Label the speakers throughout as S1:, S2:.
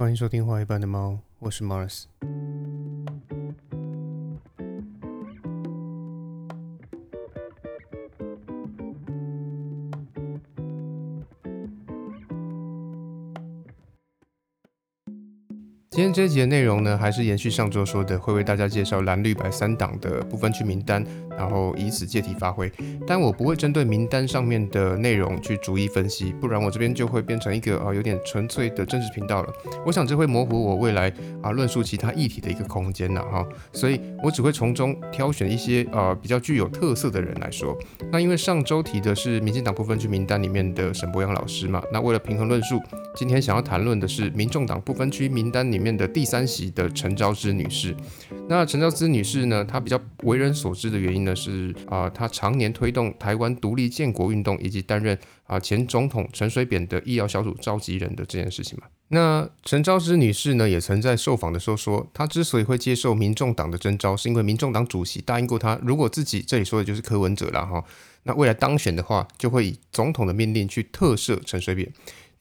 S1: 欢迎收听《画一般的猫》，我是 Mars。今天这一集的内容呢，还是延续上周说的，会为大家介绍蓝绿白三党的部分区名单，然后以此借题发挥。但我不会针对名单上面的内容去逐一分析，不然我这边就会变成一个啊有点纯粹的政治频道了。我想这会模糊我未来啊论述其他议题的一个空间呐哈，所以我只会从中挑选一些呃比较具有特色的人来说。那因为上周提的是民进党部分区名单里面的沈博阳老师嘛，那为了平衡论述，今天想要谈论的是民众党部分区名单里面。的第三席的陈昭之女士，那陈昭之女士呢？她比较为人所知的原因呢，是啊，他常年推动台湾独立建国运动，以及担任啊前总统陈水扁的医疗小组召集人的这件事情嘛。那陈昭之女士呢，也曾在受访的时候说，她之所以会接受民众党的征召，是因为民众党主席答应过她，如果自己这里说的就是柯文哲了哈，那未来当选的话，就会以总统的命令去特赦陈水扁。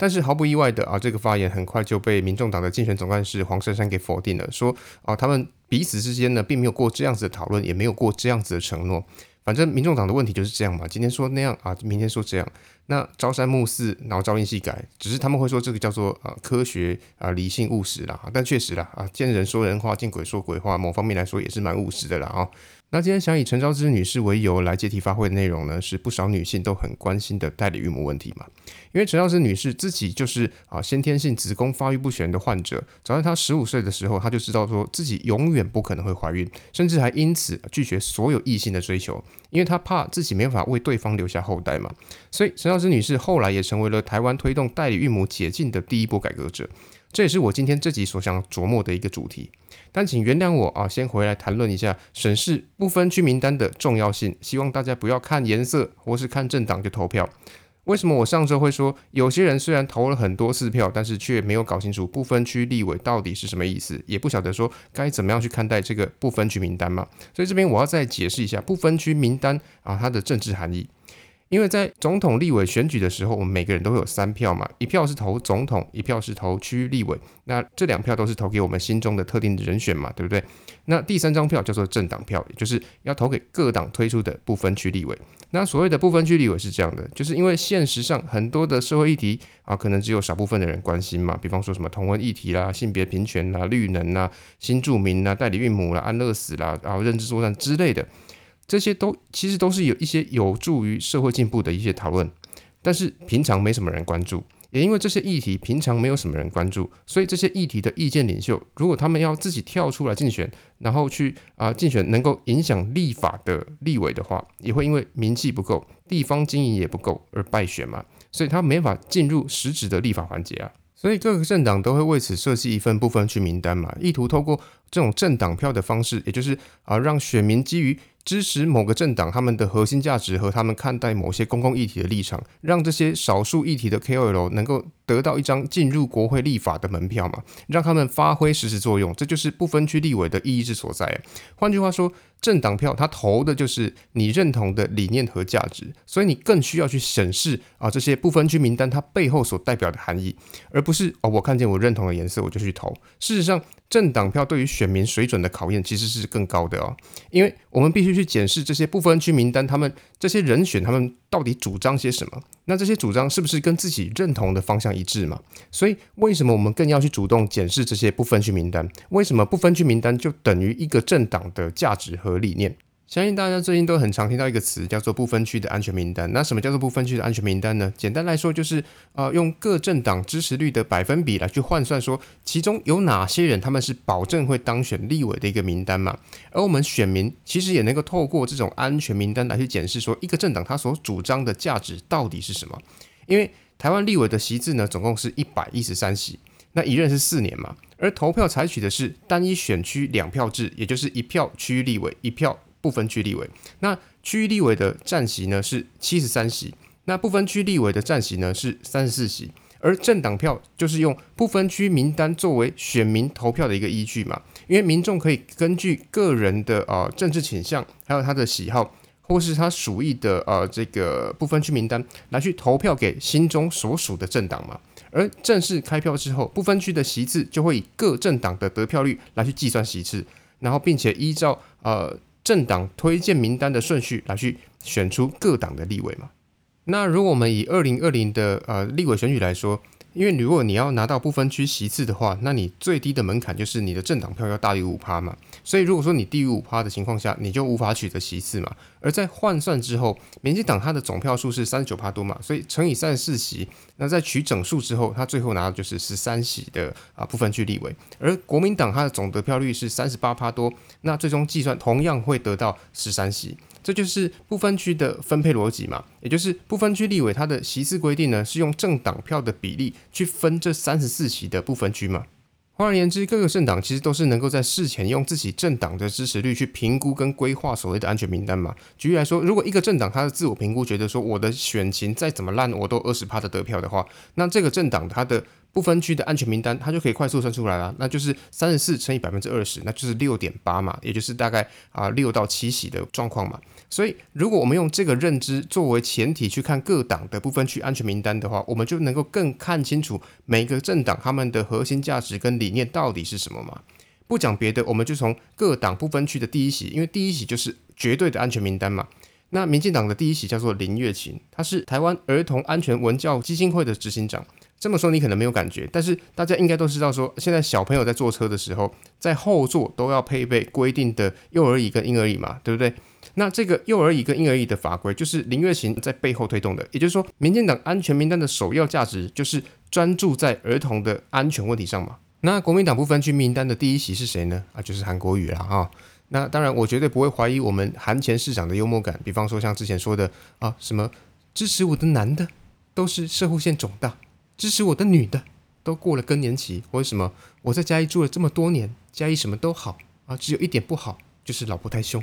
S1: 但是毫不意外的啊，这个发言很快就被民众党的竞选总干事黄珊珊给否定了，说啊，他们彼此之间呢，并没有过这样子的讨论，也没有过这样子的承诺。反正民众党的问题就是这样嘛，今天说那样啊，明天说这样。那朝三暮四，然后朝令夕改，只是他们会说这个叫做啊科学啊理性务实啦。但确实啦啊，见人说人话，见鬼说鬼话，某方面来说也是蛮务实的啦啊。那今天想以陈昭之女士为由来借题发挥的内容呢，是不少女性都很关心的代理孕母问题嘛。因为陈昭之女士自己就是啊先天性子宫发育不全的患者，早在她十五岁的时候，她就知道说自己永远不可能会怀孕，甚至还因此拒绝所有异性的追求，因为她怕自己没法为对方留下后代嘛。所以陈昭之女士后来也成为了台湾推动代理孕母解禁的第一波改革者。这也是我今天这集所想琢磨的一个主题，但请原谅我啊，先回来谈论一下审视不分区名单的重要性。希望大家不要看颜色或是看政党就投票。为什么我上周会说，有些人虽然投了很多次票，但是却没有搞清楚不分区立委到底是什么意思，也不晓得说该怎么样去看待这个不分区名单嘛？所以这边我要再解释一下不分区名单啊它的政治含义。因为在总统、立委选举的时候，我们每个人都会有三票嘛，一票是投总统，一票是投区立委，那这两票都是投给我们心中的特定的人选嘛，对不对？那第三张票叫做政党票，也就是要投给各党推出的不分区立委。那所谓的不分区立委是这样的，就是因为现实上很多的社会议题啊，可能只有少部分的人关心嘛，比方说什么同婚议题啦、性别平权啦、绿能啦、新住民啦、代理孕母啦、安乐死啦、然后认知作战之类的。这些都其实都是有一些有助于社会进步的一些讨论，但是平常没什么人关注，也因为这些议题平常没有什么人关注，所以这些议题的意见领袖，如果他们要自己跳出来竞选，然后去啊竞选能够影响立法的立委的话，也会因为名气不够，地方经营也不够而败选嘛，所以他没法进入实质的立法环节啊。所以各个政党都会为此设计一份部分区名单嘛，意图透过这种政党票的方式，也就是啊让选民基于支持某个政党，他们的核心价值和他们看待某些公共议题的立场，让这些少数议题的 KOL 能够得到一张进入国会立法的门票嘛，让他们发挥实质作用，这就是不分区立委的意义之所在。换句话说，政党票它投的就是你认同的理念和价值，所以你更需要去审视啊这些不分区名单它背后所代表的含义，而不是哦我看见我认同的颜色我就去投。事实上。政党票对于选民水准的考验其实是更高的哦，因为我们必须去检视这些不分区名单，他们这些人选他们到底主张些什么？那这些主张是不是跟自己认同的方向一致嘛？所以为什么我们更要去主动检视这些不分区名单？为什么不分区名单就等于一个政党的价值和理念？相信大家最近都很常听到一个词，叫做不分区的安全名单。那什么叫做不分区的安全名单呢？简单来说，就是呃，用各政党支持率的百分比来去换算，说其中有哪些人他们是保证会当选立委的一个名单嘛。而我们选民其实也能够透过这种安全名单来去检视，说一个政党它所主张的价值到底是什么。因为台湾立委的席次呢，总共是一百一十三席，那一任是四年嘛，而投票采取的是单一选区两票制，也就是一票区域立委，一票。不分区立委，那区域立委的占席呢是七十三席，那不分区立委的占席呢是三十四席，而政党票就是用不分区名单作为选民投票的一个依据嘛，因为民众可以根据个人的呃政治倾向，还有他的喜好，或是他属意的呃这个不分区名单来去投票给心中所属的政党嘛。而正式开票之后，不分区的席次就会以各政党的得票率来去计算席次，然后并且依照呃政党推荐名单的顺序来去选出各党的立委嘛。那如果我们以二零二零的呃立委选举来说，因为如果你要拿到不分区席次的话，那你最低的门槛就是你的政党票要大于五趴嘛。所以如果说你低于五趴的情况下，你就无法取得席次嘛。而在换算之后，民进党它的总票数是三十九趴多嘛，所以乘以三十四席，那在取整数之后，它最后拿到就是十三席的啊不分区立委。而国民党它的总得票率是三十八趴多，那最终计算同样会得到十三席。这就是不分区的分配逻辑嘛，也就是不分区立委它的席次规定呢，是用政党票的比例去分这三十四席的不分区嘛。换而言之，各个政党其实都是能够在事前用自己政党的支持率去评估跟规划所谓的安全名单嘛。举例来说，如果一个政党它的自我评估觉得说我的选情再怎么烂，我都二十趴的得票的话，那这个政党它的不分区的安全名单，它就可以快速算出来了，那就是三十四乘以百分之二十，那就是六点八嘛，也就是大概啊六到七席的状况嘛。所以，如果我们用这个认知作为前提去看各党的不分区安全名单的话，我们就能够更看清楚每个政党他们的核心价值跟理念到底是什么嘛。不讲别的，我们就从各党不分区的第一席，因为第一席就是绝对的安全名单嘛。那民进党的第一席叫做林月琴，他是台湾儿童安全文教基金会的执行长。这么说你可能没有感觉，但是大家应该都知道，说现在小朋友在坐车的时候，在后座都要配备规定的幼儿椅跟婴儿椅嘛，对不对？那这个幼儿椅跟婴儿椅的法规，就是林月琴在背后推动的。也就是说，民进党安全名单的首要价值，就是专注在儿童的安全问题上嘛。那国民党不分区名单的第一席是谁呢？啊，就是韩国瑜了啊。那当然，我绝对不会怀疑我们韩前市长的幽默感。比方说，像之前说的啊，什么支持我的男的都是射护腺肿大。支持我的女的都过了更年期，为什么我在嘉义住了这么多年，嘉义什么都好啊，只有一点不好，就是老婆太凶。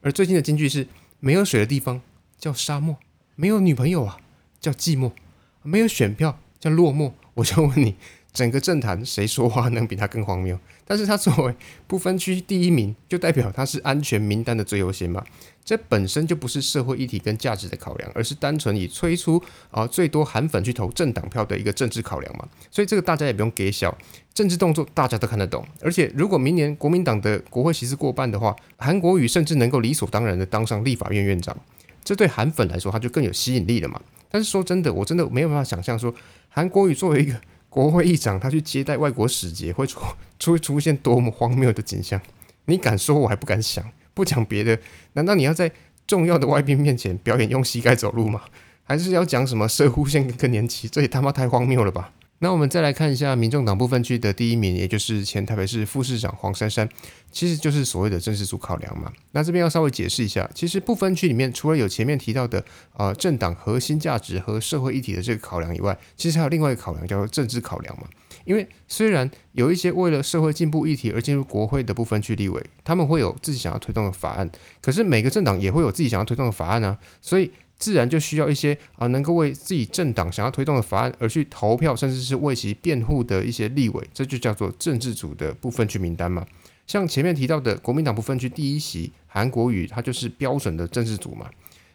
S1: 而最近的金句是：没有水的地方叫沙漠，没有女朋友啊叫寂寞，没有选票叫落寞。我就问你。整个政坛谁说话能比他更荒谬？但是他作为不分区第一名，就代表他是安全名单的最优先嘛？这本身就不是社会议题跟价值的考量，而是单纯以催出啊最多韩粉去投政党票的一个政治考量嘛？所以这个大家也不用给小政治动作，大家都看得懂。而且如果明年国民党的国会席次过半的话，韩国瑜甚至能够理所当然的当上立法院院长，这对韩粉来说他就更有吸引力了嘛？但是说真的，我真的没有办法想象说韩国瑜作为一个。国会议长他去接待外国使节，会出 出出现多么荒谬的景象？你敢说，我还不敢想。不讲别的，难道你要在重要的外宾面前表演用膝盖走路吗？还是要讲什么射护线跟更年期？这也他妈太荒谬了吧！那我们再来看一下民众党部分区的第一名，也就是前台北市副市长黄珊珊，其实就是所谓的政治组考量嘛。那这边要稍微解释一下，其实不分区里面除了有前面提到的呃政党核心价值和社会议题的这个考量以外，其实还有另外一个考量叫做政治考量嘛。因为虽然有一些为了社会进步议题而进入国会的部分区立委，他们会有自己想要推动的法案，可是每个政党也会有自己想要推动的法案啊，所以。自然就需要一些啊，能够为自己政党想要推动的法案而去投票，甚至是为其辩护的一些立委，这就叫做政治组的部分区名单嘛。像前面提到的国民党部分区第一席韩国瑜，他就是标准的政治组嘛。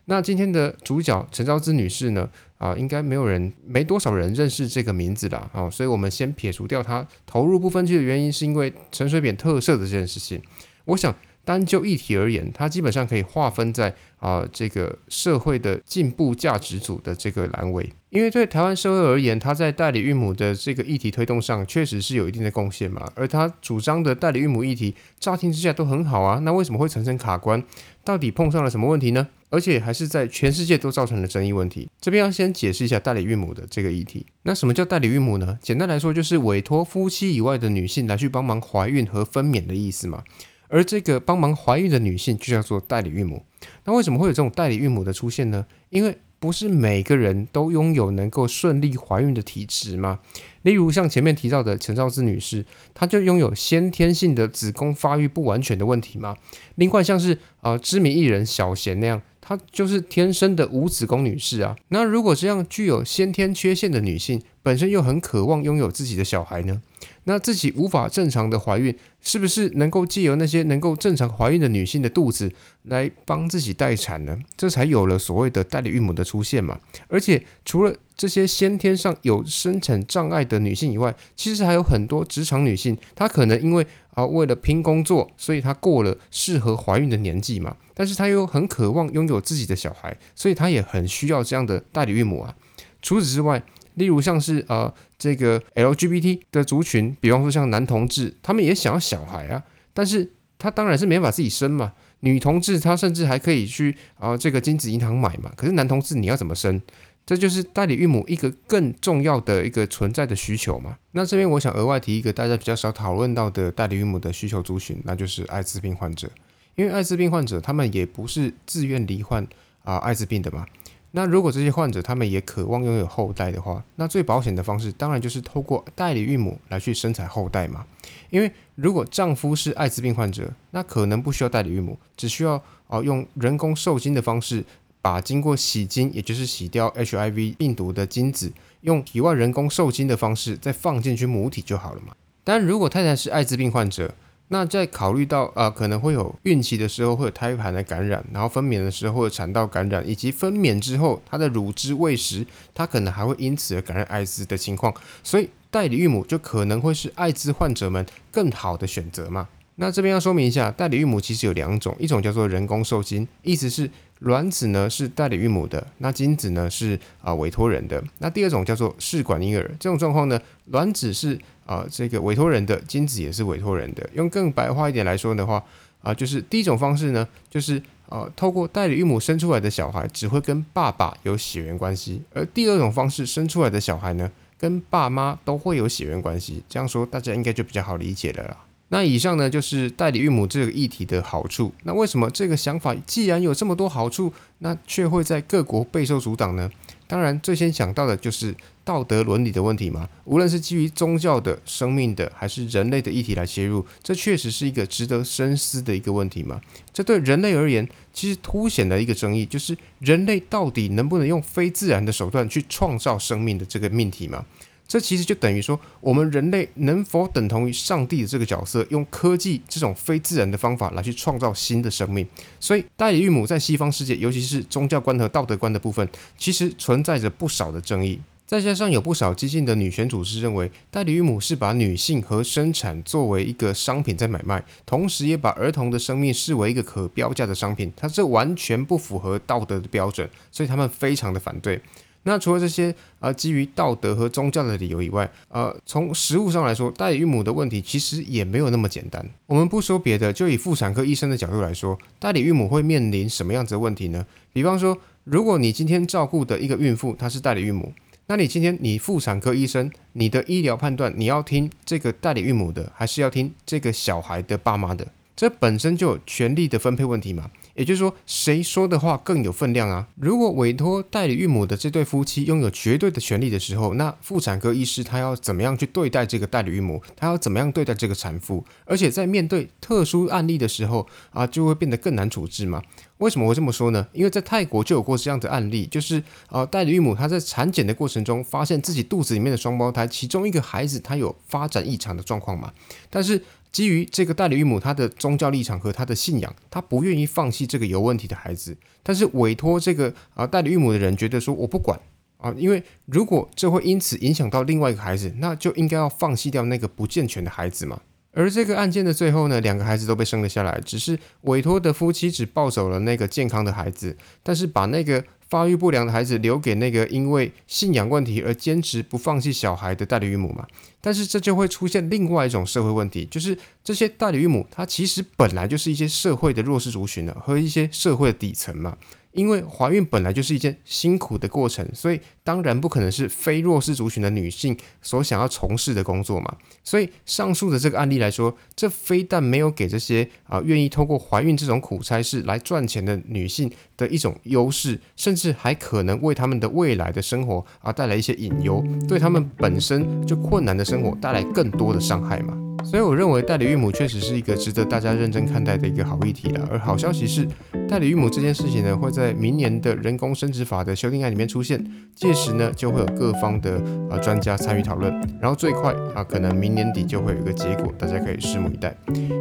S1: 那今天的主角陈昭之女士呢？啊，应该没有人，没多少人认识这个名字啦。啊，所以我们先撇除掉她投入不分区的原因，是因为陈水扁特色的这件事情。我想。单就议题而言，它基本上可以划分在啊这个社会的进步价值组的这个栏位，因为对台湾社会而言，它在代理孕母的这个议题推动上确实是有一定的贡献嘛。而他主张的代理孕母议题，乍听之下都很好啊，那为什么会产生卡关？到底碰上了什么问题呢？而且还是在全世界都造成了争议问题。这边要先解释一下代理孕母的这个议题。那什么叫代理孕母呢？简单来说，就是委托夫妻以外的女性来去帮忙怀孕和分娩的意思嘛。而这个帮忙怀孕的女性就叫做代理孕母。那为什么会有这种代理孕母的出现呢？因为不是每个人都拥有能够顺利怀孕的体质吗？例如像前面提到的陈兆志女士，她就拥有先天性的子宫发育不完全的问题吗？另外像是呃知名艺人小贤那样，她就是天生的无子宫女士啊。那如果这样具有先天缺陷的女性，本身又很渴望拥有自己的小孩呢？那自己无法正常的怀孕，是不是能够借由那些能够正常怀孕的女性的肚子来帮自己待产呢？这才有了所谓的代理孕母的出现嘛。而且除了这些先天上有生产障碍的女性以外，其实还有很多职场女性，她可能因为啊为了拼工作，所以她过了适合怀孕的年纪嘛。但是她又很渴望拥有自己的小孩，所以她也很需要这样的代理孕母啊。除此之外，例如像是呃这个 LGBT 的族群，比方说像男同志，他们也想要小孩啊，但是他当然是没法自己生嘛。女同志她甚至还可以去啊这个精子银行买嘛，可是男同志你要怎么生？这就是代理孕母一个更重要的一个存在的需求嘛。那这边我想额外提一个大家比较少讨论到的代理孕母的需求族群，那就是艾滋病患者，因为艾滋病患者他们也不是自愿罹患啊艾滋病的嘛。那如果这些患者他们也渴望拥有后代的话，那最保险的方式当然就是透过代理孕母来去生产后代嘛。因为如果丈夫是艾滋病患者，那可能不需要代理孕母，只需要哦用人工受精的方式，把经过洗精，也就是洗掉 HIV 病毒的精子，用体外人工受精的方式再放进去母体就好了嘛。但如果太太是艾滋病患者，那在考虑到啊，可能会有孕期的时候会有胎盘的感染，然后分娩的时候会有产道感染，以及分娩之后她的乳汁喂食，她可能还会因此而感染艾滋的情况，所以代理孕母就可能会是艾滋患者们更好的选择嘛。那这边要说明一下，代理孕母其实有两种，一种叫做人工受精，意思是卵子呢是代理孕母的，那精子呢是啊委托人的。那第二种叫做试管婴儿，这种状况呢，卵子是啊这个委托人的，精子也是委托人的。用更白话一点来说的话，啊就是第一种方式呢，就是啊透过代理孕母生出来的小孩只会跟爸爸有血缘关系，而第二种方式生出来的小孩呢，跟爸妈都会有血缘关系。这样说大家应该就比较好理解了啦。那以上呢就是代理孕母这个议题的好处。那为什么这个想法既然有这么多好处，那却会在各国备受阻挡呢？当然，最先想到的就是道德伦理的问题嘛。无论是基于宗教的、生命的，还是人类的议题来切入，这确实是一个值得深思的一个问题嘛。这对人类而言，其实凸显了一个争议，就是人类到底能不能用非自然的手段去创造生命的这个命题嘛。这其实就等于说，我们人类能否等同于上帝的这个角色，用科技这种非自然的方法来去创造新的生命？所以，代理孕母在西方世界，尤其是宗教观和道德观的部分，其实存在着不少的争议。再加上有不少激进的女权组织认为，代理孕母是把女性和生产作为一个商品在买卖，同时也把儿童的生命视为一个可标价的商品，它这完全不符合道德的标准，所以他们非常的反对。那除了这些啊基于道德和宗教的理由以外，呃，从实物上来说，代理孕母的问题其实也没有那么简单。我们不说别的，就以妇产科医生的角度来说，代理孕母会面临什么样子的问题呢？比方说，如果你今天照顾的一个孕妇她是代理孕母，那你今天你妇产科医生，你的医疗判断你要听这个代理孕母的，还是要听这个小孩的爸妈的？这本身就有权力的分配问题嘛。也就是说，谁说的话更有分量啊？如果委托代理孕母的这对夫妻拥有绝对的权利的时候，那妇产科医师他要怎么样去对待这个代理孕母？他要怎么样对待这个产妇？而且在面对特殊案例的时候啊，就会变得更难处置嘛？为什么会这么说呢？因为在泰国就有过这样的案例，就是啊，代理孕母她在产检的过程中发现自己肚子里面的双胞胎，其中一个孩子他有发展异常的状况嘛，但是。基于这个代理孕母她的宗教立场和她的信仰，她不愿意放弃这个有问题的孩子。但是委托这个啊代理孕母的人觉得说我不管啊，因为如果这会因此影响到另外一个孩子，那就应该要放弃掉那个不健全的孩子嘛。而这个案件的最后呢，两个孩子都被生了下来，只是委托的夫妻只抱走了那个健康的孩子，但是把那个。发育不良的孩子留给那个因为信仰问题而坚持不放弃小孩的代理孕母嘛？但是这就会出现另外一种社会问题，就是这些代理孕母，她其实本来就是一些社会的弱势族群了，和一些社会的底层嘛。因为怀孕本来就是一件辛苦的过程，所以当然不可能是非弱势族群的女性所想要从事的工作嘛。所以上述的这个案例来说，这非但没有给这些啊愿意通过怀孕这种苦差事来赚钱的女性的一种优势，甚至还可能为他们的未来的生活啊带来一些隐忧，对他们本身就困难的生活带来更多的伤害嘛。所以我认为代理孕母确实是一个值得大家认真看待的一个好议题了。而好消息是，代理孕母这件事情呢，会在明年的人工生殖法的修订案里面出现，届时呢就会有各方的呃专家参与讨论，然后最快啊可能明年底就会有一个结果，大家可以拭目以待。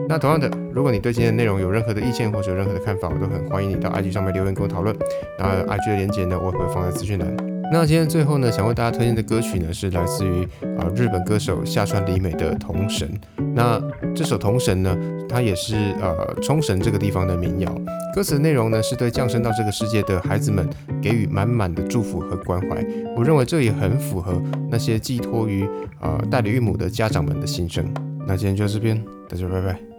S1: 那同样的，如果你对今天的内容有任何的意见或者有任何的看法，我都很欢迎你到 IG 上面留言跟我讨论。那 IG 的链接呢，我也会放在资讯栏。那今天最后呢，想为大家推荐的歌曲呢，是来自于啊日本歌手下川里美的《童神》。那这首《童神》呢，它也是呃冲绳这个地方的民谣。歌词内容呢，是对降生到这个世界的孩子们给予满满的祝福和关怀。我认为这也很符合那些寄托于呃代理孕母的家长们的心声。那今天就到这边，大家拜拜。